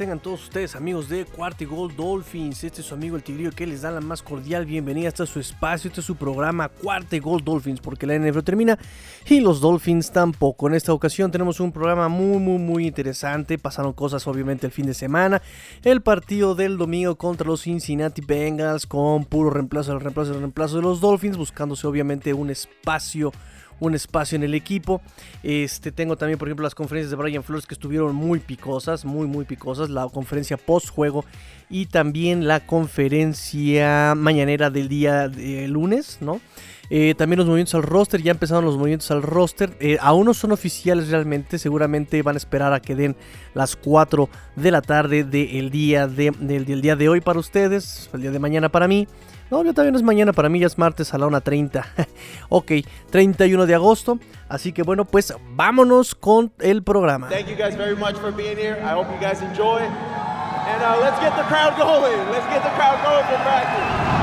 tengan todos ustedes amigos de Cuarto Gold Dolphins. Este es su amigo el Tigrillo que les da la más cordial bienvenida. Este es su espacio, este es su programa Cuarto Gold Dolphins porque la NFL termina y los Dolphins tampoco. En esta ocasión tenemos un programa muy muy muy interesante. Pasaron cosas obviamente el fin de semana. El partido del domingo contra los Cincinnati Bengals con puro reemplazo, el reemplazo, el reemplazo de los Dolphins buscándose obviamente un espacio un espacio en el equipo. Este, tengo también, por ejemplo, las conferencias de Brian Flores que estuvieron muy picosas, muy, muy picosas. La conferencia post-juego y también la conferencia mañanera del día de lunes, ¿no? Eh, también los movimientos al roster, ya empezaron los movimientos al roster. Eh, aún no son oficiales realmente, seguramente van a esperar a que den las 4 de la tarde del día de, día de hoy para ustedes, el día de mañana para mí. No, yo también es mañana, para mí ya es martes a la 1.30. ok, 31 de agosto. Así que bueno, pues vámonos con el programa. Thank you guys very much for being here. I hope you guys enjoy. And uh, let's get the crowd going. Let's get the crowd going for practice.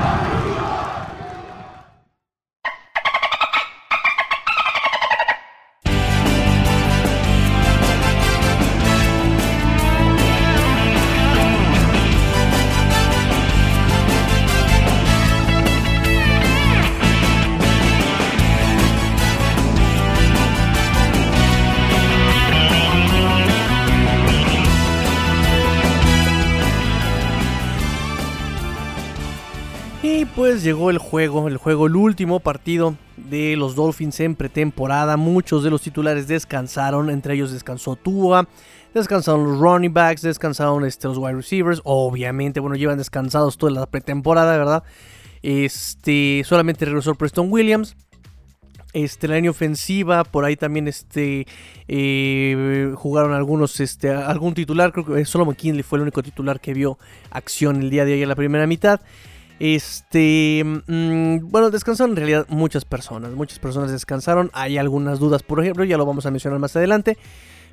Pues llegó el juego, el juego, el último partido de los Dolphins en pretemporada. Muchos de los titulares descansaron, entre ellos descansó Tua, descansaron los running backs, descansaron este, los wide receivers. Obviamente, bueno, llevan descansados toda la pretemporada, ¿verdad? Este, solamente regresó Preston Williams. Este, la línea ofensiva, por ahí también este, eh, jugaron algunos, este, algún titular, creo que solo McKinley fue el único titular que vio acción el día de ayer en la primera mitad. Este, mm, bueno, descansaron en realidad muchas personas, muchas personas descansaron. Hay algunas dudas, por ejemplo, ya lo vamos a mencionar más adelante.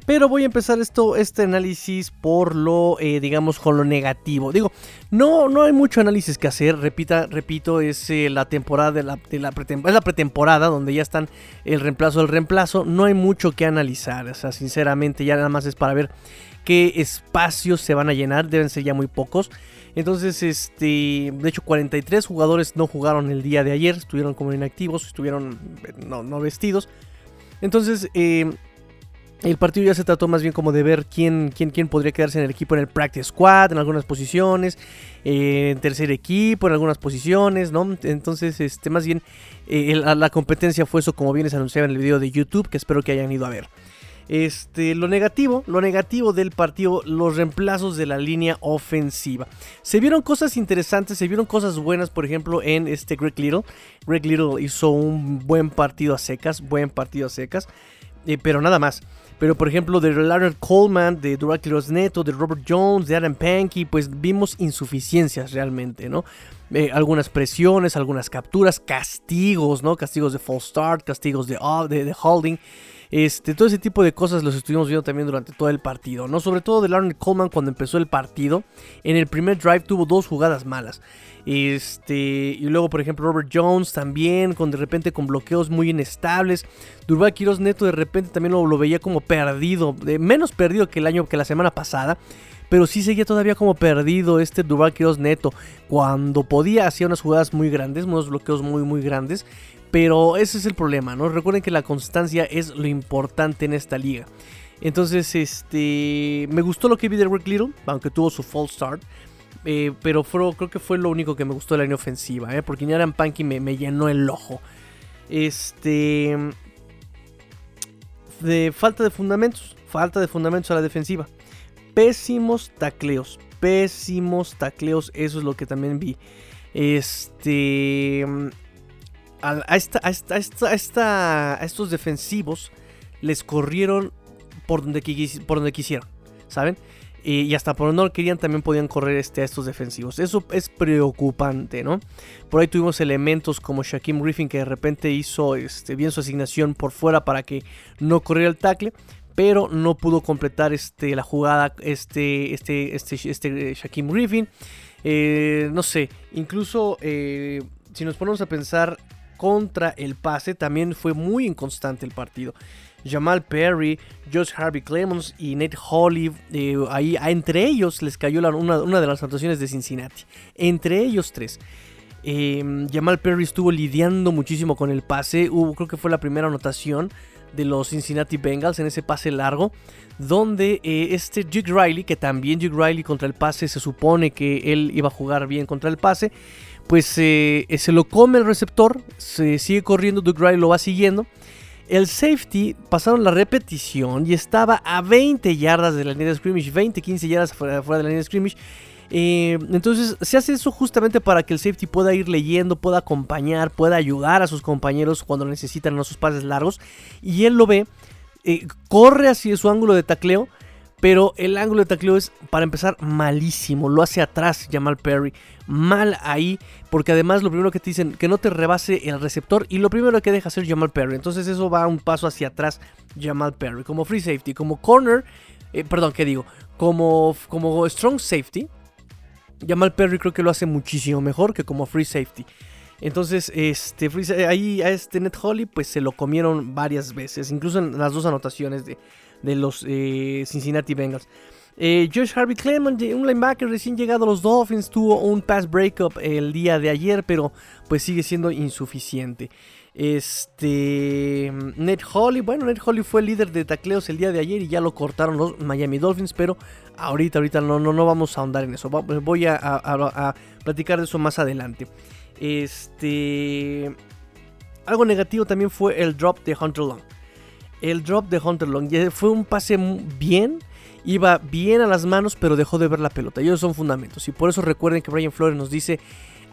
Pero voy a empezar esto, este análisis por lo, eh, digamos, con lo negativo. Digo, no, no hay mucho análisis que hacer. Repita, repito, es eh, la temporada de la, es la pretemporada donde ya están el reemplazo del reemplazo. No hay mucho que analizar. O sea, sinceramente, ya nada más es para ver qué espacios se van a llenar. Deben ser ya muy pocos. Entonces, este, de hecho, 43 jugadores no jugaron el día de ayer, estuvieron como inactivos, estuvieron no, vestidos. Entonces, eh, el partido ya se trató más bien como de ver quién, quién, quién podría quedarse en el equipo en el practice squad, en algunas posiciones, eh, en tercer equipo, en algunas posiciones, ¿no? Entonces, este, más bien, eh, la competencia fue eso como bien se anunciaba en el video de YouTube, que espero que hayan ido a ver. Este, lo negativo, lo negativo del partido, los reemplazos de la línea ofensiva. Se vieron cosas interesantes, se vieron cosas buenas, por ejemplo, en este Greg Little. Greg Little hizo un buen partido a secas, buen partido a secas, eh, pero nada más. Pero por ejemplo, de Leonard Coleman, de Durakilos Neto, de Robert Jones, de Adam Pankey, pues vimos insuficiencias realmente, ¿no? Eh, algunas presiones, algunas capturas, castigos, ¿no? Castigos de false start, castigos de, de holding. Este, todo ese tipo de cosas los estuvimos viendo también durante todo el partido, ¿no? Sobre todo de Larry Coleman cuando empezó el partido. En el primer drive tuvo dos jugadas malas. Este, y luego, por ejemplo, Robert Jones también, con de repente con bloqueos muy inestables. Durval Quiroz Neto de repente también lo, veía como perdido, menos perdido que el año que la semana pasada. Pero sí seguía todavía como perdido este Durval Quiroz Neto. Cuando podía hacía unas jugadas muy grandes, unos bloqueos muy muy grandes. Pero ese es el problema, ¿no? Recuerden que la constancia es lo importante en esta liga. Entonces, este. Me gustó lo que vi de Rick Little, aunque tuvo su false start. Eh, pero creo que fue lo único que me gustó de la línea ofensiva, ¿eh? porque Niaran Panky me, llenó el ojo. Este. Falta de fundamentos. Falta de fundamentos a la defensiva. Pésimos tacleos. Pésimos tacleos. Eso es lo que también vi. Este a, esta, estos defensivos les corrieron por donde, por donde quisieron, ¿saben? Y, hasta por donde no querían también podían correr este, a estos defensivos. Eso es preocupante, ¿no? Por ahí tuvimos elementos como Shaquem Griffin que de repente hizo este, bien su asignación por fuera para que no corriera el tackle. Pero no pudo completar este, la jugada este, este, este, este Shaquem Griffin. Eh, no sé, incluso eh, si nos ponemos a pensar contra el pase también fue muy inconstante el partido. Jamal Perry, Josh Harvey Clemons y Nate Holly, eh, ahí entre ellos les cayó una, de las anotaciones de Cincinnati. Entre ellos tres. Em, Jamal Perry estuvo lidiando muchísimo con el pase. Hubo, creo que fue la primera anotación de los Cincinnati Bengals en ese pase largo. Donde eh, este Duke Riley, que también Duke Riley contra el pase, se supone que él iba a jugar bien contra el pase. Pues eh, se lo come el receptor, se sigue corriendo, Duke Riley lo va siguiendo. El safety pasaron la repetición y estaba a 20 yardas de la línea de scrimmage, 20, 15 yardas fuera, de la línea de scrimmage. Eh, entonces se hace eso justamente para que el safety pueda ir leyendo, pueda acompañar, pueda ayudar a sus compañeros cuando necesitan esos pases largos. Y él lo ve, eh, corre hacia su ángulo de tacleo pero el ángulo de tacleo es, para empezar, malísimo. Lo hace atrás Jamal Perry. Mal ahí. Porque además lo primero que te dicen, que no te rebase el receptor. Y lo primero que deja hacer Jamal Perry. Entonces eso va un paso hacia atrás Jamal Perry. Como free safety, como corner. Eh, perdón, ¿qué digo? Como, como strong safety. Jamal Perry creo que lo hace muchísimo mejor que como free safety. Entonces, este, ahí a este Net Holly, pues se lo comieron varias veces, incluso en las dos anotaciones de, de los eh, Cincinnati Bengals. Eh, Josh Harvey Clement, un linebacker recién llegado a los Dolphins, tuvo un pass breakup el día de ayer, pero pues sigue siendo insuficiente. Este. Ned Holly, bueno, Ned Holly fue el líder de tacleos el día de ayer y ya lo cortaron los Miami Dolphins, pero ahorita, ahorita no, no, no vamos a ahondar en eso. Voy a, a platicar de eso más adelante. Este. Algo negativo también fue el drop de Hunter Long el drop de Hunter Long. Fue un pase bien, iba bien a las manos, pero dejó de ver la pelota. Y esos son fundamentos. Y por eso recuerden que Brian Flores nos dice,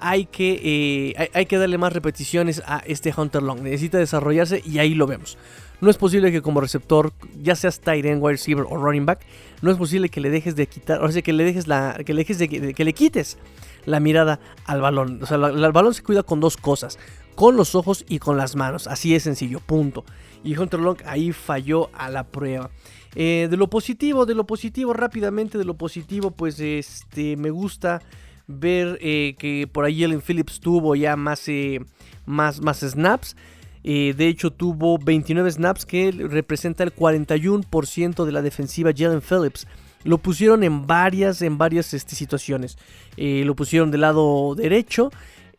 hay que, eh, hay, que darle más repeticiones a este Hunter Long. Necesita desarrollarse y ahí lo vemos. No es posible que como receptor, ya seas tight end, wide receiver o running back, no es posible que le dejes de quitar, o sea, que le dejes la, que le dejes de, que le quites la mirada al balón. O sea, el balón se cuida con dos cosas, con los ojos y con las manos. Así es sencillo, punto. Y Hunter Long ahí falló a la prueba. Eh, de lo positivo, de lo positivo, rápidamente, de lo positivo, pues este, me gusta ver eh, que por ahí Ellen Phillips tuvo ya más, eh, más, más snaps. de hecho, tuvo 29 snaps que representa el 41% de la defensiva Jalen Phillips. Lo pusieron en varias, en varias este, situaciones. lo pusieron del lado derecho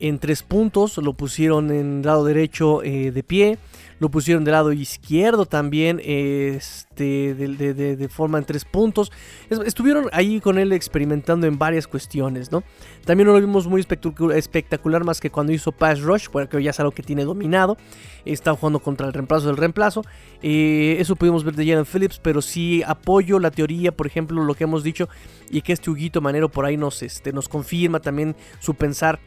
en tres puntos, lo pusieron en lado derecho de pie, lo pusieron del lado izquierdo también, este, de, forma en tres puntos. Estuvieron ahí con él experimentando en varias cuestiones, ¿no? También no lo vimos muy espectacular más que cuando hizo Pass Rush, porque ya es algo que tiene dominado. Está jugando contra el reemplazo del reemplazo. Eh, eso pudimos ver de Jalen Phillips, pero sí apoyo la teoría, por ejemplo, lo que hemos dicho, y que este Huguito Manero por ahí nos, este, nos confirma también su pensar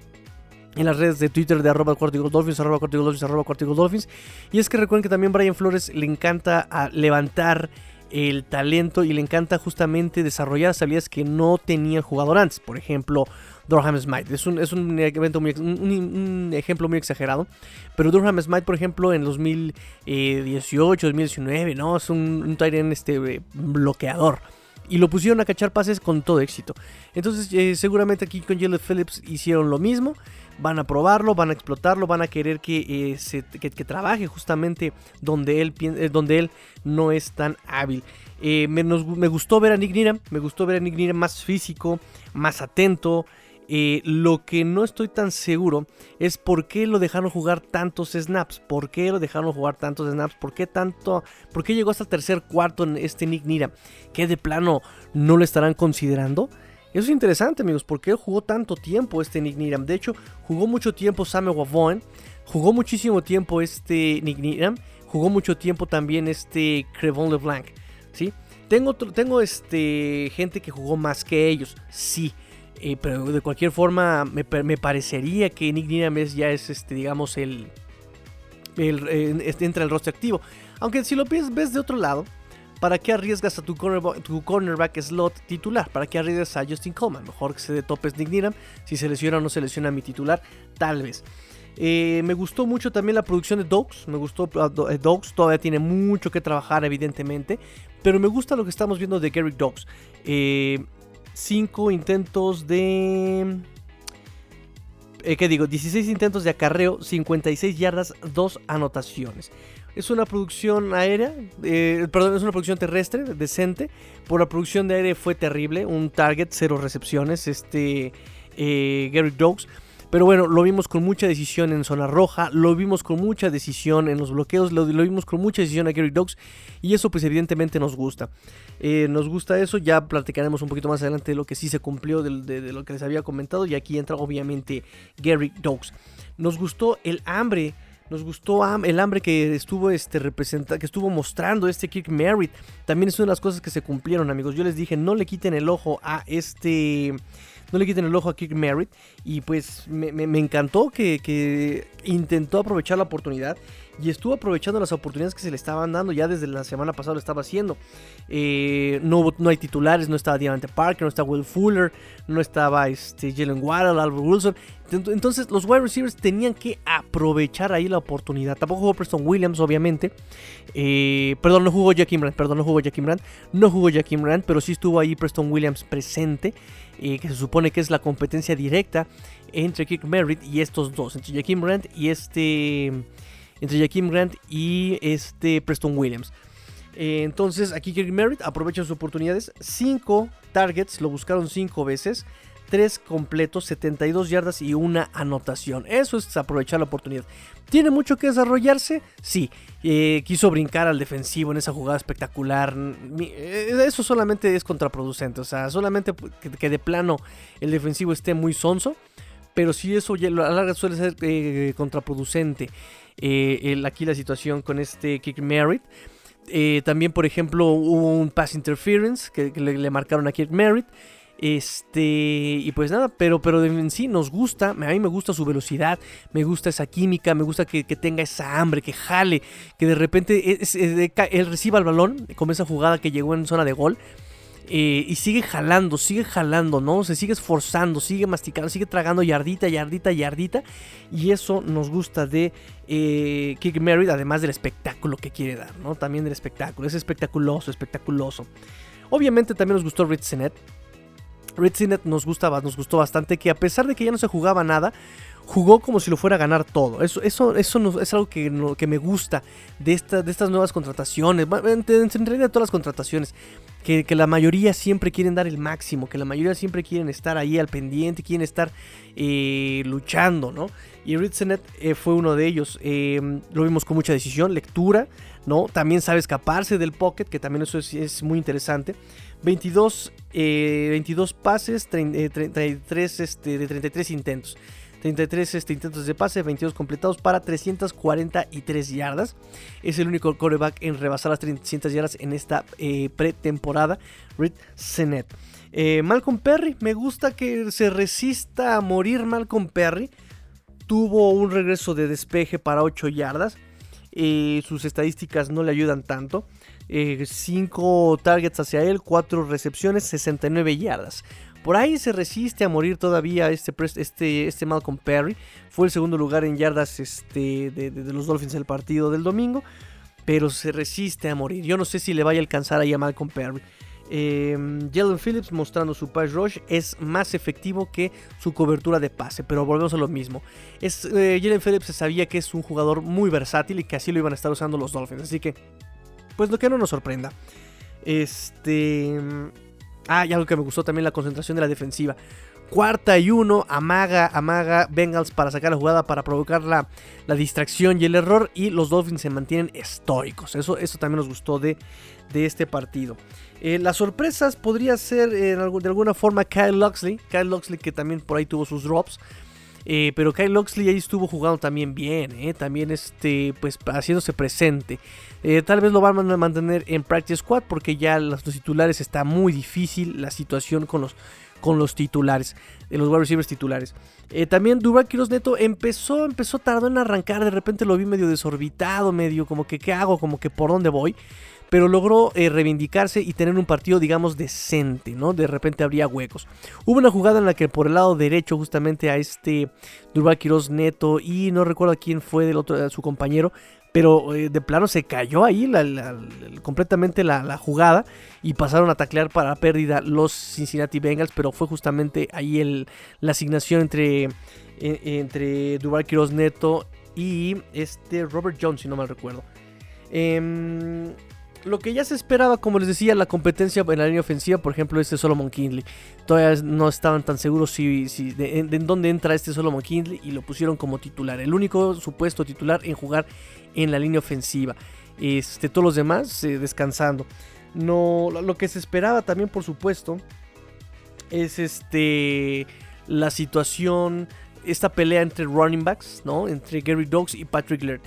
en las redes de Twitter de arroba Dolphins, arroba Dolphins, arroba Dolphins. Y es que recuerden que también Brian Flores le encanta levantar el talento y le encanta justamente desarrollar habilidades que no tenía jugador antes. Por ejemplo, Durham Smite. Es un, es un, evento muy, un, ejemplo muy exagerado. Pero Durham Smite, por ejemplo, en 2018, 2019, ¿no? Es un, un este, bloqueador y lo pusieron a cachar pases con todo éxito. Entonces, eh, seguramente aquí con Jalen Phillips hicieron lo mismo van a probarlo, van a explotarlo, van a querer que, eh, que, trabaje justamente donde él, eh, donde él no es tan hábil. Eh, me, gustó ver a Nick Needham, me gustó ver a Nick Needham más físico, más atento. lo que no estoy tan seguro es por qué lo dejaron jugar tantos snaps. ¿Por qué lo dejaron jugar tantos snaps? ¿Por qué tanto? ¿Por qué llegó hasta tercer cuarto en este Nick Needham? ¿Que de plano no lo estarán considerando? Eso es interesante, amigos, porque él jugó tanto tiempo este Nick Needham. De hecho, jugó mucho tiempo Samuel Wavoen, jugó muchísimo tiempo este Nick Needham, jugó mucho tiempo también este Crevon LeBlanc, ¿sí? Tengo, tengo este, gente que jugó más que ellos, sí. Eh, pero de cualquier forma, me, parecería que Nick Needham es, ya es, este, digamos, el, el, este, entra el rostro activo. Aunque si lo ves, ves de otro lado, ¿Para qué arriesgas a tu cornerback, slot titular? ¿Para qué arriesgas a Justin Coleman? Mejor que se de topes Nick Needham. Si se lesiona o no se lesiona a mi titular, tal vez. Eh, me gustó mucho también la producción de Dogs. Me gustó uh, Dogs. Todavía tiene mucho que trabajar, evidentemente. Pero me gusta lo que estamos viendo de Gary Dogs. Eh, cinco intentos de eh, ¿qué digo? 16 intentos de acarreo, 56 yardas, 2 anotaciones. Es una producción aérea, eh, perdón, es una producción terrestre decente. Por la producción de aire fue terrible, un target, cero recepciones, este eh, Gary Dogs. Pero bueno, lo vimos con mucha decisión en zona roja, lo vimos con mucha decisión en los bloqueos, lo, vimos con mucha decisión a Gary Dogs y eso pues evidentemente nos gusta. Eh, nos gusta eso, ya platicaremos un poquito más adelante de lo que sí se cumplió, de, lo que les había comentado y aquí entra obviamente Gary Dogs. Nos gustó el hambre nos gustó el hambre que estuvo este representa, que estuvo mostrando este Kirk Merritt. También es una de las cosas que se cumplieron, amigos. Yo les dije, no le quiten el ojo a este no le quiten el ojo a Kirk Merritt. Y pues me, encantó que, intentó aprovechar la oportunidad y estuvo aprovechando las oportunidades que se le estaban dando. Ya desde la semana pasada lo estaba haciendo. Eh, no, no hay titulares, no estaba Diamante Parker, no estaba Will Fuller, no estaba este, Jalen Waddle, Albert Wilson. Entonces los wide receivers tenían que aprovechar ahí la oportunidad. Tampoco jugó Preston Williams, obviamente. Eh, perdón, no jugó Jackie Brand, perdón, no jugó Jackie Brand. No jugó pero sí estuvo ahí Preston Williams presente. Eh, que se supone que es la competencia directa entre Kirk Merritt y estos dos, entre Jaquim Grant y este, entre Jaquim Grant y este Preston Williams. Eh, entonces aquí Kirk Merritt aprovecha sus oportunidades, 5 targets, lo buscaron 5 veces. 3 completos, 72 yardas y una anotación. Eso es aprovechar la oportunidad. ¿Tiene mucho que desarrollarse? Sí. Eh, quiso brincar al defensivo en esa jugada espectacular. Eh, eso solamente es contraproducente. O sea, solamente que, de plano el defensivo esté muy sonso. Pero si eso a la larga suele ser eh, contraproducente. aquí la situación con este Kick Merritt. también, por ejemplo, hubo un pass interference que, le, le, marcaron a Kirk Merritt. Este, y pues nada, pero, pero en sí nos gusta, a mí me gusta su velocidad, me gusta esa química, me gusta que, tenga esa hambre, que jale, que de repente él reciba el balón, como esa jugada que llegó en zona de gol, eh, y sigue jalando, sigue jalando, ¿no? Se sigue esforzando, sigue masticando, sigue tragando yardita, yardita, yardita. Y eso nos gusta de eh, Kick Merritt, además del espectáculo que quiere dar, ¿no? También del espectáculo, es espectaculoso, espectaculoso. Obviamente también nos gustó Rich Red nos, gustaba, nos gustó bastante que a pesar de que ya no se jugaba nada, jugó como si lo fuera a ganar todo. Eso, eso, eso es algo que, que me gusta de, de estas nuevas contrataciones, en, realidad todas las contrataciones. Que, la mayoría siempre quieren dar el máximo, que la mayoría siempre quieren estar ahí al pendiente, quieren estar eh, luchando, ¿no? Y Ritzenet eh, fue uno de ellos. Eh, lo vimos con mucha decisión, lectura, ¿no? También sabe escaparse del pocket, que también eso es, es muy interesante. 22, 22 eh, pases, 33, este, de 33 intentos. 33 este, intentos de pase, 22 completados para 343 yardas. Es el único coreback en rebasar las 300 yardas en esta eh, pretemporada. Reed Senet. Eh, Malcolm Perry, me gusta que se resista a morir Malcolm Perry. Tuvo un regreso de despeje para 8 yardas. sus estadísticas no le ayudan tanto. 5 eh, targets hacia él, 4 recepciones, 69 yardas. Por ahí se resiste a morir todavía este, este, este Malcolm Perry. Fue el segundo lugar en yardas este, de, los Dolphins el partido del domingo. Pero se resiste a morir. Yo no sé si le vaya a alcanzar ahí a Malcolm Perry. Eh, Jalen Phillips mostrando su pass rush es más efectivo que su cobertura de pase, pero volvemos a lo mismo. Es, eh, Jalen Phillips sabía que es un jugador muy versátil y que así lo iban a estar usando los Dolphins, así que pues lo que no nos sorprenda. Este. Ah, y algo que me gustó también la concentración de la defensiva. Cuarta y uno, amaga, amaga Bengals para sacar la jugada, para provocar la, distracción y el error. Y los Dolphins se mantienen estoicos. Eso, eso también nos gustó de, de este partido. Eh, las sorpresas podría ser eh, de alguna forma Kyle Luxley. Kyle Luxley que también por ahí tuvo sus drops. Eh, pero Kyle Luxley ahí estuvo jugando también bien, también este, pues haciéndose presente. Eh, tal vez lo van a mantener en Practice Squad porque ya los, titulares está muy difícil la situación con los, con los titulares, de los wide receivers titulares. Eh, también Dubak Neto empezó, empezó tardó en arrancar, de repente lo vi medio desorbitado, medio como que qué hago, como que por dónde voy. Pero logró eh, reivindicarse y tener un partido, digamos, decente, ¿no? De repente habría huecos. Hubo una jugada en la que por el lado derecho, justamente a este Durval Neto y no recuerdo quién fue del otro, su compañero, pero eh, de plano se cayó ahí completamente la, jugada y pasaron a taclear para pérdida los Cincinnati Bengals, pero fue justamente ahí la asignación entre, e, entre Duval Quiroz Neto y este Robert Jones, si no mal recuerdo. Em, lo que ya se esperaba, como les decía, la competencia en la línea ofensiva, por ejemplo, este Solomon Kindley. Todavía no estaban tan seguros si, de, en dónde entra este Solomon Kindley y lo pusieron como titular. El único supuesto titular en jugar en la línea ofensiva. Este, todos los demás eh, descansando. No, lo que se esperaba también, por supuesto, es este la situación, esta pelea entre running backs, ¿no? Entre Gary Dogs y Patrick Laird.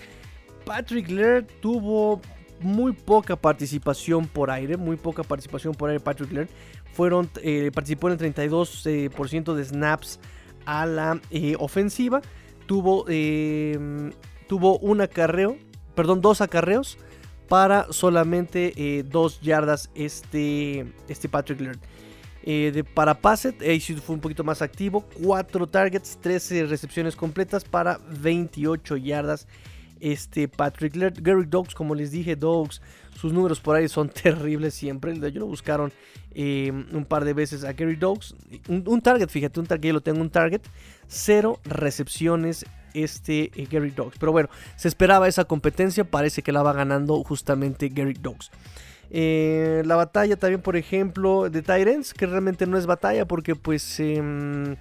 Patrick Laird tuvo muy poca participación por aire, muy poca participación por aire Patrick Laird. Fueron, eh, participó en el 32% de snaps a la eh, ofensiva. Tuvo, tuvo un acarreo, perdón, dos acarreos para solamente eh, dos yardas este, este Patrick Laird. de, para Passet, fue un poquito más activo. 4 targets, 13 recepciones completas para 28 yardas este Patrick. Gary Dogs, como les dije, Dogs, sus números por ahí son terribles siempre. Yo lo buscaron eh, un par de veces a Gary Dogs. Un, target, fíjate, un target, yo lo tengo un target. Cero recepciones este eh, Gary Dogs. Pero bueno, se esperaba esa competencia, parece que la va ganando justamente Gary Dogs. Eh, la batalla también, por ejemplo, de Tyrants, que realmente no es batalla porque pues em,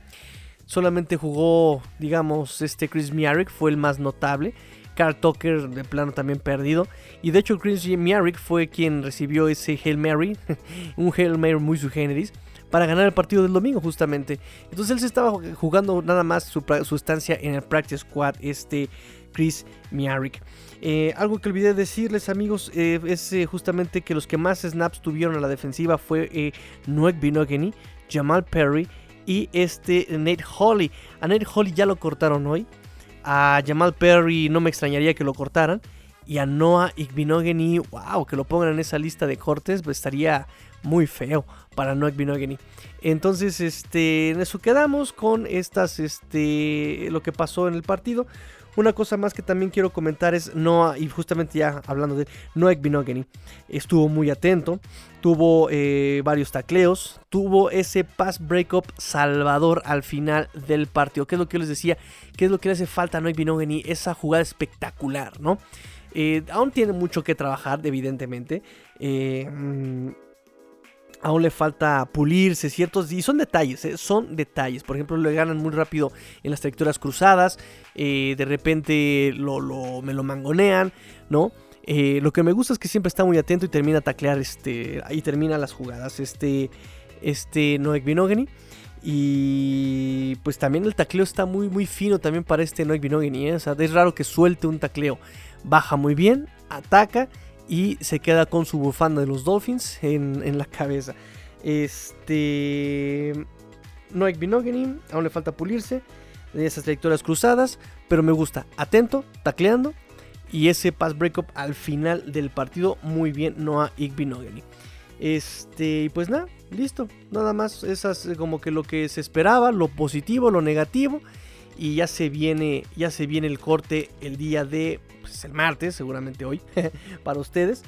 solamente jugó, digamos, este Chris Miarick fue el más notable. Carl Tucker de plano también perdido. Y de hecho Chris Miarick fue quien recibió ese Hail Mary, un Hail Mary muy su generis, para ganar el partido del domingo justamente. Entonces él se estaba jugando nada más su, estancia en el Practice Squad, este Chris Miarick. Eh, algo que olvidé decirles amigos eh, es eh, justamente que los que más snaps tuvieron a la defensiva fue Noek Binogany, Jamal Perry y este Nate Holly. A Nate Holly ya lo cortaron hoy. A Jamal Perry no me extrañaría que lo cortaran. Y a Noah Igbinogany, wow, que lo pongan en esa lista de cortes, pues estaría muy feo para Noah Igbinogany. Entonces, este, en eso quedamos con estas, este, lo que pasó en el partido. Una cosa más que también quiero comentar es Noah, y justamente ya hablando de Noah Binogany, estuvo muy atento, tuvo eh, varios tacleos, tuvo ese pass breakup salvador al final del partido. ¿Qué es lo que les decía? ¿Qué es lo que le hace falta a Noah Binogany? Esa jugada espectacular, ¿no? Eh, aún tiene mucho que trabajar, evidentemente. Eh, mm, aún le falta pulirse ciertos y son detalles, ¿eh? son detalles. Por ejemplo, le ganan muy rápido en las trayectorias cruzadas, eh, de repente lo, me lo mangonean, ¿no? Eh, lo que me gusta es que siempre está muy atento y termina a taclear, este, ahí termina las jugadas, este, este Noek Binogany. Y pues también el tacleo está muy, muy fino también para este Noek Binogany. O sea, es raro que suelte un tacleo. Baja muy bien, ataca y se queda con su bufanda de los Dolphins en, la cabeza. Este. Noek Binogany, aún le falta pulirse de esas trayectorias cruzadas, pero me gusta. Atento, tacleando y ese pass breakup al final del partido, muy bien, Noah Igbinogany. Este, y pues nada, listo. Nada más, esas como que lo que se esperaba, lo positivo, lo negativo. Y ya se viene, ya se viene el corte el día de pues, el martes, seguramente hoy, para ustedes,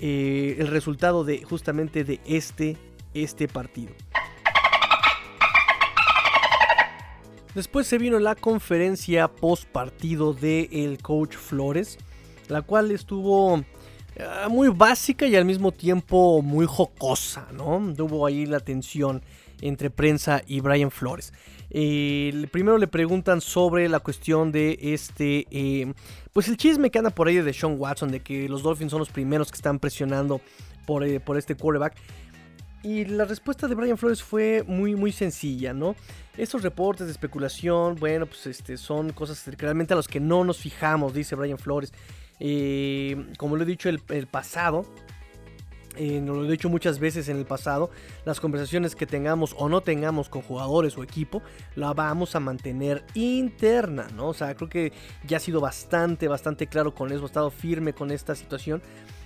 eh, el resultado de justamente de este, este partido. Después se vino la conferencia post partido del el coach Flores, la cual estuvo eh, muy básica y al mismo tiempo muy jocosa, ¿no? Tuvo ahí la tensión entre prensa y Brian Flores. Eh, primero le preguntan sobre la cuestión de este, eh, pues el chisme que anda por ahí de Sean Watson, de que los Dolphins son los primeros que están presionando por, eh, por este quarterback. Y la respuesta de Brian Flores fue muy, muy sencilla, ¿no? Estos reportes de especulación, bueno, pues este, son cosas realmente a los que no nos fijamos, dice Brian Flores. como lo he dicho el pasado, eh, lo he dicho muchas veces en el pasado, las conversaciones que tengamos o no tengamos con jugadores o equipo, la vamos a mantener interna, ¿no? O sea, creo que ya ha sido bastante, bastante claro con eso, he estado firme con esta situación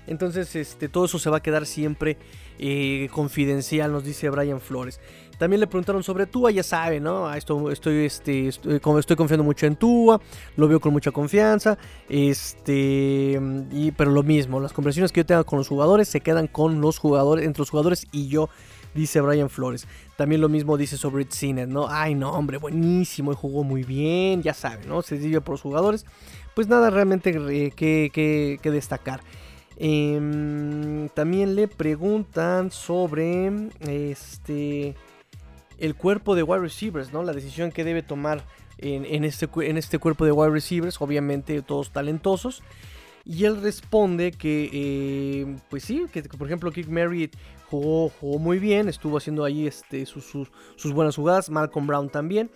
Entonces, este, todo eso se va a quedar siempre eh, confidencial, nos dice Brian Flores. También le preguntaron sobre Tua, ya sabe, ¿no? Ah, esto, estoy, este, estoy, estoy, confiando mucho en Tua, lo veo con mucha confianza, este, y, pero lo mismo, las conversaciones que yo tenga con los jugadores se quedan con los jugadores, entre los jugadores y yo, dice Brian Flores. También lo mismo dice sobre It ¿no? Ay, no, hombre, buenísimo, jugó muy bien, ya sabe, ¿no? Se sirve por los jugadores. Pues nada realmente eh, que destacar. Em, también le preguntan sobre este el cuerpo de wide receivers, ¿no? La decisión que debe tomar en, este, en este cuerpo de wide receivers, obviamente todos talentosos. Y él responde que, eh, pues sí, que por ejemplo Kick Merritt jugó, muy bien, estuvo haciendo ahí este, sus, sus buenas jugadas, Malcolm Brown también.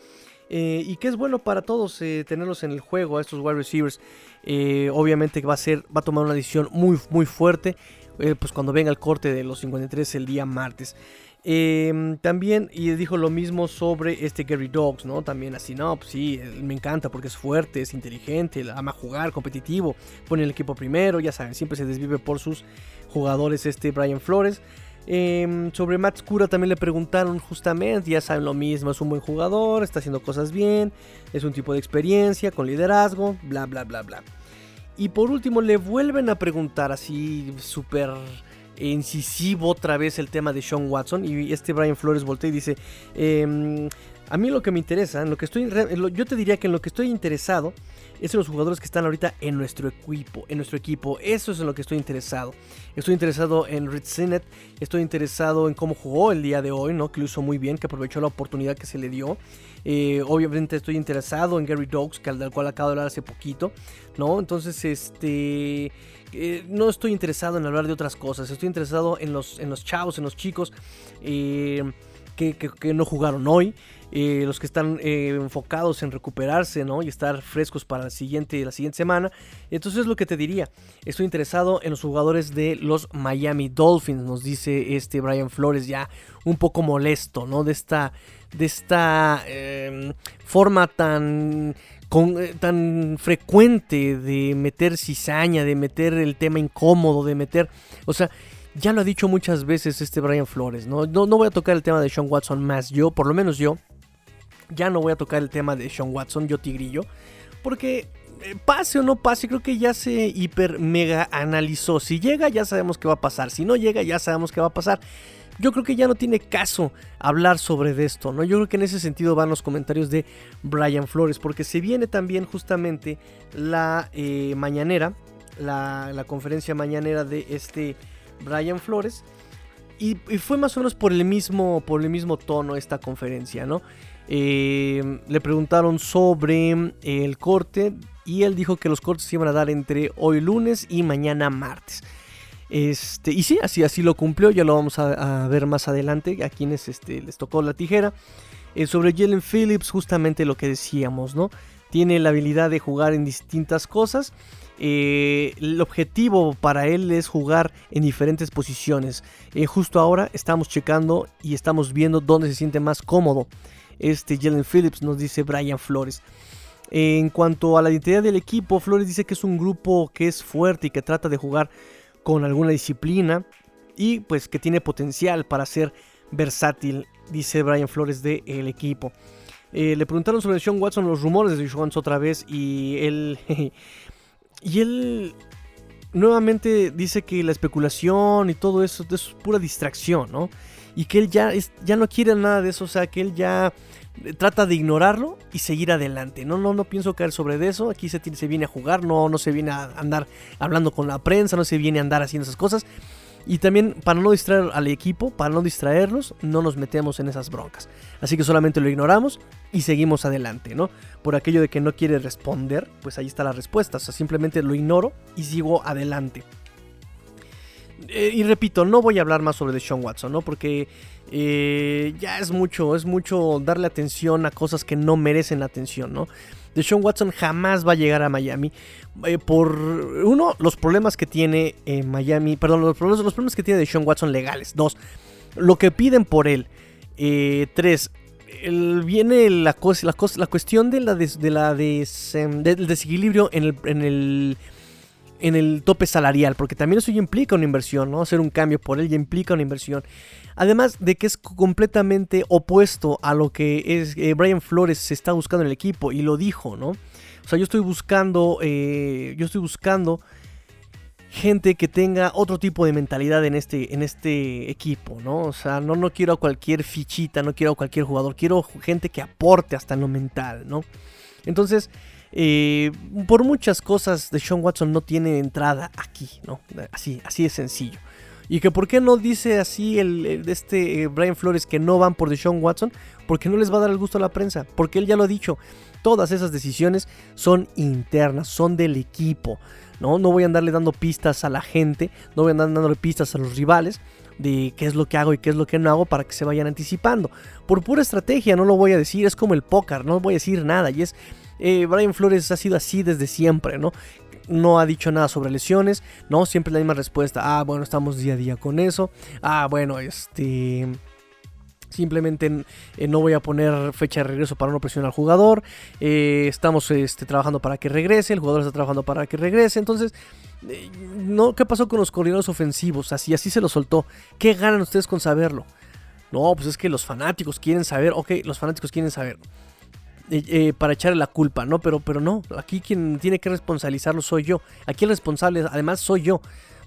Eh, y que es bueno para todos eh, tenerlos en el juego a estos wide receivers. Eh, obviamente va a ser, va a tomar una decisión muy, muy fuerte. pues cuando venga el corte de los 53 el día martes. Em, también y dijo lo mismo sobre este Gary Dogs, ¿no? También así, no, pues sí, me encanta porque es fuerte, es inteligente, ama jugar, competitivo, pone el equipo primero, ya saben, siempre se desvive por sus jugadores este Brian Flores. Em, sobre Matt Cura también le preguntaron justamente, ya saben lo mismo, es un buen jugador, está haciendo cosas bien, es un tipo de experiencia, con liderazgo, bla, bla, bla, bla. Y por último le vuelven a preguntar así súper incisivo otra vez el tema de Sean Watson y este Brian Flores voltea y dice, em, a mí lo que me interesa, en lo que estoy, yo te diría que en lo que estoy interesado es en los jugadores que están ahorita en nuestro equipo, en nuestro equipo. Eso es en lo que estoy interesado. Estoy interesado en Rich Sinet, estoy interesado en cómo jugó el día de hoy, ¿no? Que lo hizo muy bien, que aprovechó la oportunidad que se le dio. Eh, obviamente estoy interesado en Gary Dogs, que del cual acabo de hablar hace poquito, ¿no? Entonces, este... Eh, no estoy interesado en hablar de otras cosas, estoy interesado en los, en los chavos, en los chicos eh, que no jugaron hoy. Eh, los que están eh, enfocados en recuperarse ¿no? y estar frescos para la siguiente, la siguiente semana. Entonces es lo que te diría. Estoy interesado en los jugadores de los Miami Dolphins, nos dice este Brian Flores ya un poco molesto ¿no? de esta, de esta em, forma tan eh, tan frecuente de meter cizaña, de meter el tema incómodo, de meter, o sea, ya lo ha dicho muchas veces este Brian Flores, ¿no? No, no voy a tocar el tema de Sean Watson más yo, por lo menos yo, ya no voy a tocar el tema de Sean Watson, yo tigrillo, porque eh, pase o no pase, creo que ya se hiper mega analizó. Si llega, ya sabemos qué va a pasar. Si no llega, ya sabemos qué va a pasar. Yo creo que ya no tiene caso hablar sobre esto, ¿no? Yo creo que en ese sentido van los comentarios de Brian Flores, porque se viene también justamente la eh, mañanera, la, la, conferencia mañanera de este Brian Flores. Y, fue más o menos por el mismo, por el mismo tono esta conferencia, ¿no? Eh, le preguntaron sobre el corte y él dijo que los cortes se iban a dar entre hoy lunes y mañana martes. Este, y sí, así, así lo cumplió, ya lo vamos a, ver más adelante a quienes este, les tocó la tijera. Eh, sobre Jalen Phillips, justamente lo que decíamos, ¿no? Tiene la habilidad de jugar en distintas cosas. El objetivo para él es jugar en diferentes posiciones. justo ahora estamos checando y estamos viendo dónde se siente más cómodo este Jalen Phillips, nos dice Brian Flores. En cuanto a la identidad del equipo, Flores dice que es un grupo que es fuerte y que trata de jugar con alguna disciplina y pues que tiene potencial para ser versátil, dice Brian Flores del equipo. Eh, le preguntaron sobre Sean Watson, los rumores de Sean otra vez y él... y él nuevamente dice que la especulación y todo eso es pura distracción, ¿no? Y que él ya, ya no quiere nada de eso, o sea, que él ya trata de ignorarlo y seguir adelante. No, no, no pienso caer sobre eso. Aquí se, se viene a jugar, no, no se viene a andar hablando con la prensa, no se viene a andar haciendo esas cosas. Y también para no distraer al equipo, para no distraernos, no nos metemos en esas broncas. Así que solamente lo ignoramos y seguimos adelante, ¿no? Por aquello de que no quiere responder, pues ahí está la respuesta. O sea, simplemente lo ignoro y sigo adelante. Eh, y repito, no voy a hablar más sobre Sean Watson, ¿no? Porque eh, ya es mucho, es mucho darle atención a cosas que no merecen atención, ¿no? Sean Watson jamás va a llegar a Miami eh, por uno los problemas que tiene en Miami, perdón, los problemas, los problemas que tiene Sean Watson legales. Dos, lo que piden por él. tres, viene la, la, la, cuestión de la, de, la des, del desequilibrio en el, en el en el tope salarial, porque también eso ya implica una inversión, ¿no? Hacer un cambio por él ya implica una inversión. Además de que es completamente opuesto a lo que es eh, Brian Flores se está buscando en el equipo y lo dijo, ¿no? O sea, yo estoy buscando, eh, yo estoy buscando gente que tenga otro tipo de mentalidad en este, en este equipo, ¿no? O sea, no, no quiero a cualquier fichita, no quiero a cualquier jugador, quiero gente que aporte hasta en lo mental, ¿no? Entonces, eh, por muchas cosas, de Sean Watson no tiene entrada aquí, ¿no? Así, así de sencillo. Y que por qué no dice así el, este eh, Brian Flores que no van por Deshaun Watson, porque no les va a dar el gusto a la prensa, porque él ya lo ha dicho, todas esas decisiones son internas, son del equipo. ¿no? No voy a andarle dando pistas a la gente, no voy a andar dándole pistas a los rivales de qué es lo que hago y qué es lo que no hago para que se vayan anticipando. Por pura estrategia no lo voy a decir, es como el póker, no voy a decir nada. Y es, eh, Brian Flores ha sido así desde siempre, ¿no? No ha dicho nada sobre lesiones, ¿no? Siempre la misma respuesta. Ah, bueno, estamos día a día con eso. Ah, bueno, este... Simplemente eh, no voy a poner fecha de regreso para no presionar al jugador. Eh, estamos este, trabajando para que regrese. El jugador está trabajando para que regrese. Entonces, eh, no, ¿qué pasó con los coordinadores ofensivos? Así, así se lo soltó. ¿Qué ganan ustedes con saberlo? No, pues es que los fanáticos quieren saber. Ok, los fanáticos quieren saber. para echarle la culpa, ¿no? Pero, pero no, aquí quien tiene que responsabilizarlo soy yo. Aquí el responsable, además, soy yo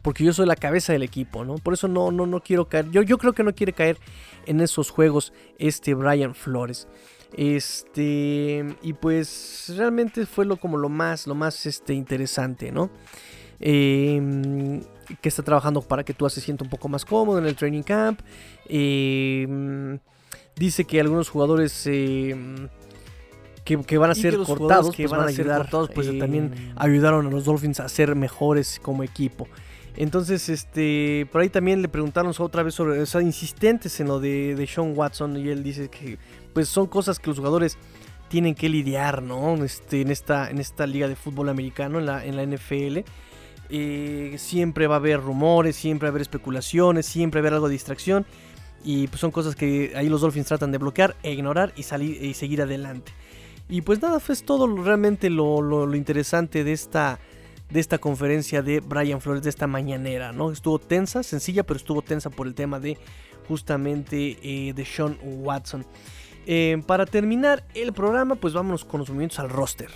porque yo soy la cabeza del equipo, ¿no? Por eso no, no, no quiero caer. Yo, yo creo que no quiere caer en esos juegos este Brian Flores. Este, y pues realmente fue lo como lo más, lo más este, interesante, ¿no? Em, que está trabajando para que tú se sienta un poco más cómodo en el training camp. Em, dice que algunos jugadores em, que, van a ser cortados, que pues, van, a, ser cortados, pues también ayudaron a los Dolphins a ser mejores como equipo. Entonces, este, por ahí también le preguntaron otra vez sobre, o sea, insistentes en lo de, de Sean Watson y él dice que, pues, son cosas que los jugadores tienen que lidiar, ¿no? Este, en esta, en esta liga de fútbol americano, en la, en la NFL. Eh, siempre va a haber rumores, siempre va a haber especulaciones, siempre va a haber algo de distracción. Y pues son cosas que ahí los Dolphins tratan de bloquear e ignorar y salir y seguir adelante. Y pues nada, fue todo realmente lo, lo interesante de esta, de esta conferencia de Brian Flores, de esta mañanera, ¿no? Estuvo tensa, sencilla, pero estuvo tensa por el tema de justamente eh, de Sean Watson. Eh, para terminar el programa, pues vámonos con los movimientos al roster.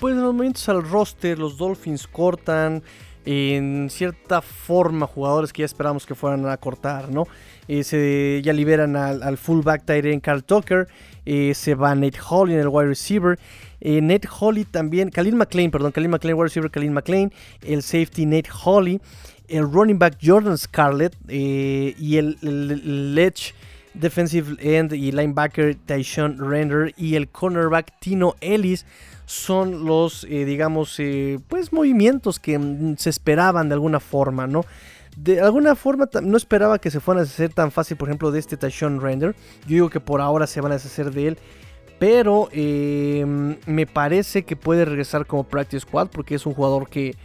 Pues los movimientos al roster, los Dolphins cortan en cierta forma jugadores que ya esperamos que fueran a cortar, ¿no? Eh, se, ya liberan al, fullback Tyrion Carl Tucker, eh, se va Nate Holly en el wide receiver. Eh, Nate Holly también, Khalil McLean, perdón, Khalil McLean, wide receiver Khalil McLean, el safety Nate Holly, el running back Jordan Scarlett y el, el, defensive end y linebacker Tyshon Render y el cornerback Tino Ellis son los, digamos, pues movimientos que mm, se esperaban de alguna forma, ¿no? De alguna forma no esperaba que se fueran a deshacer tan fácil, por ejemplo, de este Tashon Render. Yo digo que por ahora se van a deshacer de él. Pero em, me parece que puede regresar como Practice Squad porque es un jugador que,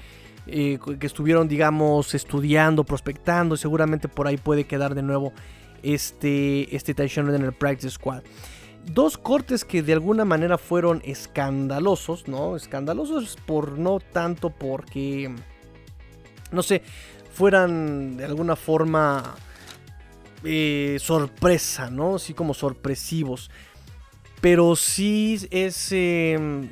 eh, que estuvieron, digamos, estudiando, prospectando. Seguramente por ahí puede quedar de nuevo este, este Render en el Practice Squad. Dos cortes que de alguna manera fueron escandalosos, ¿no? Escandalosos por no tanto porque... No sé, fueran de alguna forma eh, sorpresa, ¿no? Así como sorpresivos. Pero sí es em,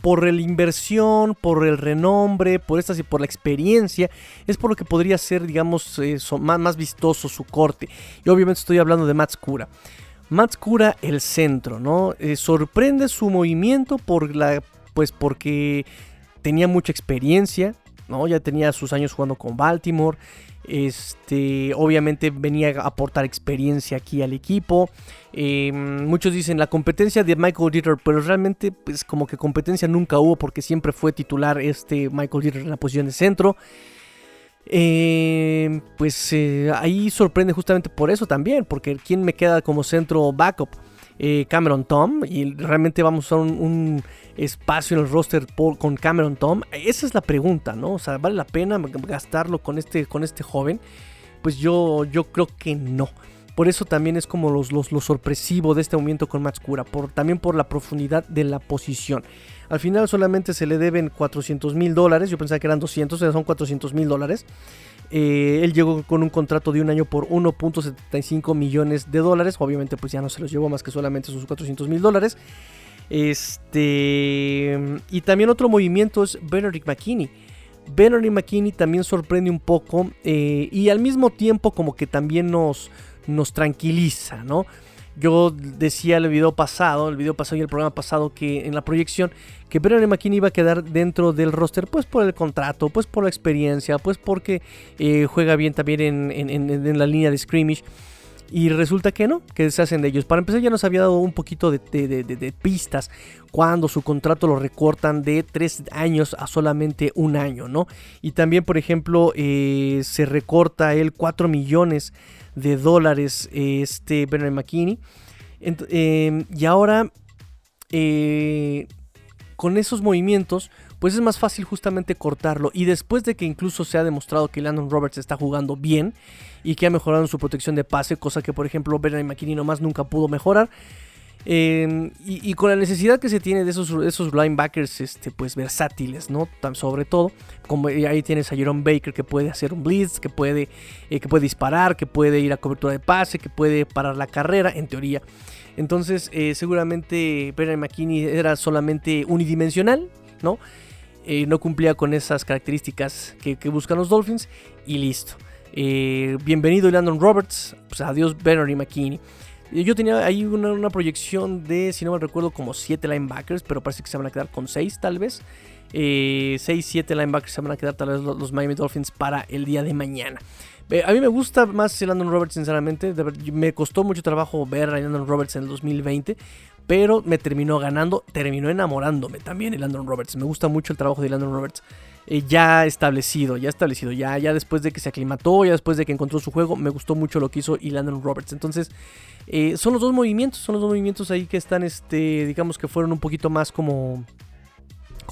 por la inversión, por el renombre, por estas y por la experiencia, es por lo que podría ser, digamos, eh, más, vistoso su corte. Y obviamente estoy hablando de Mats Cura. Mats Cura, el centro, ¿no? Eh, sorprende su movimiento por la, pues porque tenía mucha experiencia, ya tenía sus años jugando con Baltimore. Este, obviamente venía a aportar experiencia aquí al equipo. Em, muchos dicen la competencia de Michael Dieter, pero realmente pues como que competencia nunca hubo porque siempre fue titular este Michael Dieter en la posición de centro. Em, pues eh, ahí sorprende justamente por eso también, porque ¿quién me queda como centro backup? Eh, Cameron Tom y realmente vamos a un, un espacio en el roster con Cameron Tom? Esa es la pregunta, ¿no? O sea, ¿vale la pena gastarlo con este, con este joven? Pues yo, yo creo que no. Por eso también es como los, lo sorpresivo de este movimiento con Matskura, por, también por la profundidad de la posición. Al final solamente se le deben 400 mil dólares, yo pensaba que eran 200, o sea, son 400 mil dólares. Eh, él llegó con un contrato de un año por 1.75 millones de dólares. Obviamente, pues ya no se los llevó más que solamente sus 400 mil dólares. Este. Y también otro movimiento es Benedict McKinney. Benedict McKinney también sorprende un poco. Eh, y al mismo tiempo, como que también nos, nos tranquiliza, ¿no? Yo decía el video pasado, el video pasado y el programa pasado que en la proyección que Brennan McKinney iba a quedar dentro del roster pues por el contrato, pues por la experiencia, pues porque eh, juega bien también en, la línea de scrimmage. Y resulta que no, que se hacen de ellos. Para empezar ya nos había dado un poquito de, pistas cuando su contrato lo recortan de 3 años a solamente un año, ¿no? Y también, por ejemplo, eh, se recorta él 4 millones de dólares este Bernard McKinney. Em, y ahora, eh, con esos movimientos, pues es más fácil justamente cortarlo. Y después de que incluso se ha demostrado que Landon Roberts está jugando bien y que ha mejorado en su protección de pase, cosa que por ejemplo Bernard McKinney nomás nunca pudo mejorar. Em, y, con la necesidad que se tiene de esos, esos linebackers este, pues versátiles, ¿no? Tan, sobre todo, como ahí tienes a Jerome Baker que puede hacer un blitz, que puede, eh, que puede disparar, que puede ir a cobertura de pase, que puede parar la carrera, en teoría. Entonces, eh, seguramente Bernard McKinney era solamente unidimensional, ¿no? Eh, no cumplía con esas características que, buscan los Dolphins y listo. bienvenido Landon Roberts, pues adiós Bernard McKinney. Yo tenía ahí una, proyección de, si no me recuerdo, como 7 linebackers, pero parece que se van a quedar con 6 tal vez. 6, eh, 7 linebackers se van a quedar tal vez los, Miami Dolphins para el día de mañana. Eh, a mí me gusta más Landon Roberts, sinceramente. me costó mucho trabajo ver a Landon Roberts en el 2020 pero me terminó ganando, terminó enamorándome también el Landon Roberts. Me gusta mucho el trabajo de Landon Roberts. Eh, ya establecido, ya establecido, ya, ya después de que se aclimató, ya después de que encontró su juego, me gustó mucho lo que hizo Landon Roberts. Entonces, eh, son los dos movimientos, son los dos movimientos ahí que están, este, digamos que fueron un poquito más como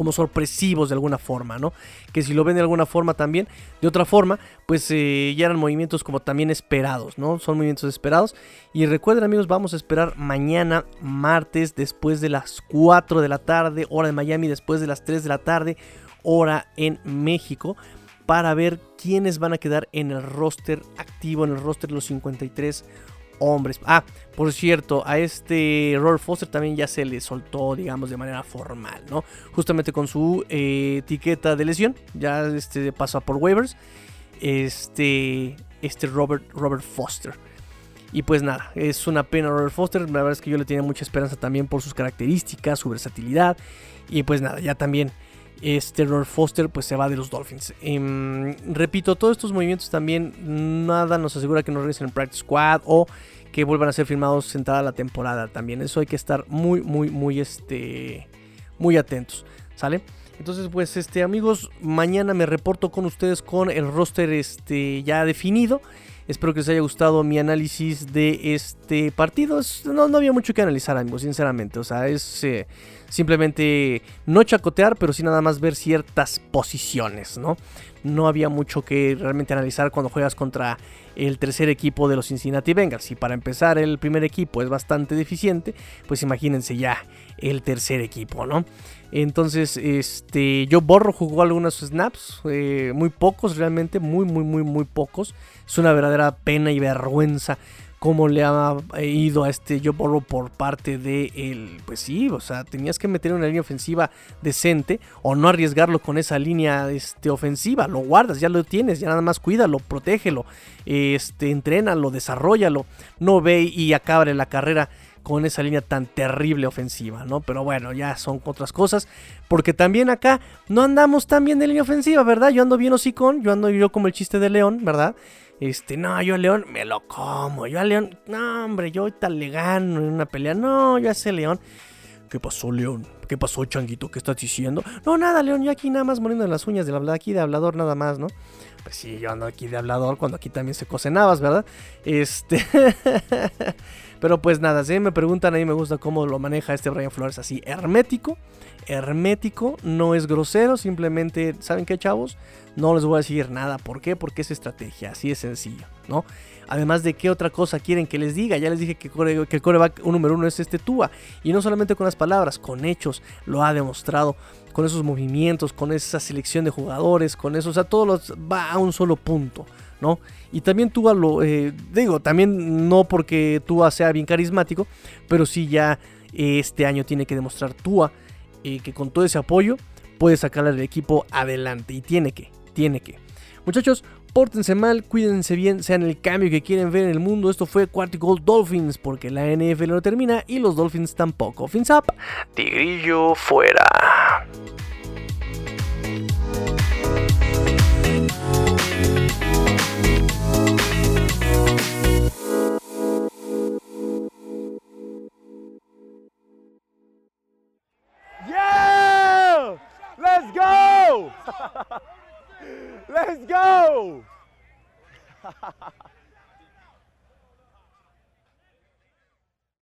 como sorpresivos de alguna forma, ¿no? Que si lo ven de alguna forma también, de otra forma, pues eh, ya eran movimientos como también esperados, ¿no? Son movimientos esperados. Y recuerden amigos, vamos a esperar mañana, martes, después de las 4 de la tarde, hora de Miami, después de las 3 de la tarde, hora en México, para ver quiénes van a quedar en el roster activo, en el roster de los 53 hombres. Ah, por cierto, a este Robert Foster también ya se le soltó, digamos, de manera formal, ¿no? Justamente con su eh, etiqueta de lesión, ya este pasa por waivers. Este, este Robert, Robert Foster. Y pues nada, es una pena Robert Foster. La verdad es que yo le tenía mucha esperanza también por sus características, su versatilidad. Y pues nada, ya también este Robert Foster pues se va de los Dolphins. Em, repito, todos estos movimientos también nada nos asegura que no regresen en Practice Squad o que vuelvan a ser firmados sentada la temporada también. Eso hay que estar muy, muy, muy, este, muy atentos, ¿sale? Entonces, pues, este, amigos, mañana me reporto con ustedes con el roster, este, ya definido. Espero que les haya gustado mi análisis de este partido. No, no había mucho que analizar, amigos, sinceramente. O sea, es eh, simplemente no chacotear, pero sí nada más ver ciertas posiciones, ¿no? No había mucho que realmente analizar cuando juegas contra el tercer equipo de los Cincinnati Bengals. Y para empezar, el primer equipo es bastante deficiente, pues imagínense ya el tercer equipo, ¿no? Entonces, este, yo borro jugó algunos snaps, eh, muy pocos realmente, muy, muy, muy, muy pocos. Es una verdadera pena y vergüenza cómo le ha ido a este Joe Burrow por parte de él. Pues sí, o sea, tenías que meter una línea ofensiva decente o no arriesgarlo con esa línea este, ofensiva. Lo guardas, ya lo tienes, ya nada más cuídalo, protégelo, este, entrénalo, desarrollalo. No ve y acabe la carrera con esa línea tan terrible ofensiva, ¿no? Pero bueno, ya son otras cosas. Porque también acá no andamos tan bien de línea ofensiva, ¿verdad? Yo ando bien hocicón, yo ando yo como el chiste de León, ¿verdad? Este, no, yo a León me lo como. Yo a León, no, hombre, yo ahorita le gano en una pelea. No, yo a ese León. ¿Qué pasó, León? ¿Qué pasó, Changuito? ¿Qué estás diciendo? No, nada, León, yo aquí nada más muriendo en las uñas de la aquí de hablador nada más, ¿no? Pues sí, yo ando aquí de hablador cuando aquí también se cocinabas, ¿verdad? Este. Pero pues nada, si me preguntan, a mí me gusta cómo lo maneja este Brian Flores así, hermético. Hermético, no es grosero, simplemente, ¿saben qué, chavos? No les voy a decir nada. ¿Por qué? Porque es estrategia, así de sencillo, ¿no? Además de qué otra cosa quieren que les diga. Ya les dije que, que el coreback número uno es este Tua. Y no solamente con las palabras, con hechos. Lo ha demostrado. Con esos movimientos, con esa selección de jugadores, con eso. O sea, todo los, va a un solo punto. ¿no? Y también Tua lo, eh, digo, también no porque Tua sea bien carismático, pero sí ya este año tiene que demostrar Tua eh, que con todo ese apoyo puede sacar al equipo adelante y tiene que, tiene que. Muchachos, pórtense mal, cuídense bien, sean el cambio que quieren ver en el mundo. Esto fue Quartic Gold Dolphins porque la NFL no termina y los Dolphins tampoco. Fins up, Tigrillo fuera. Let's go! Let's go!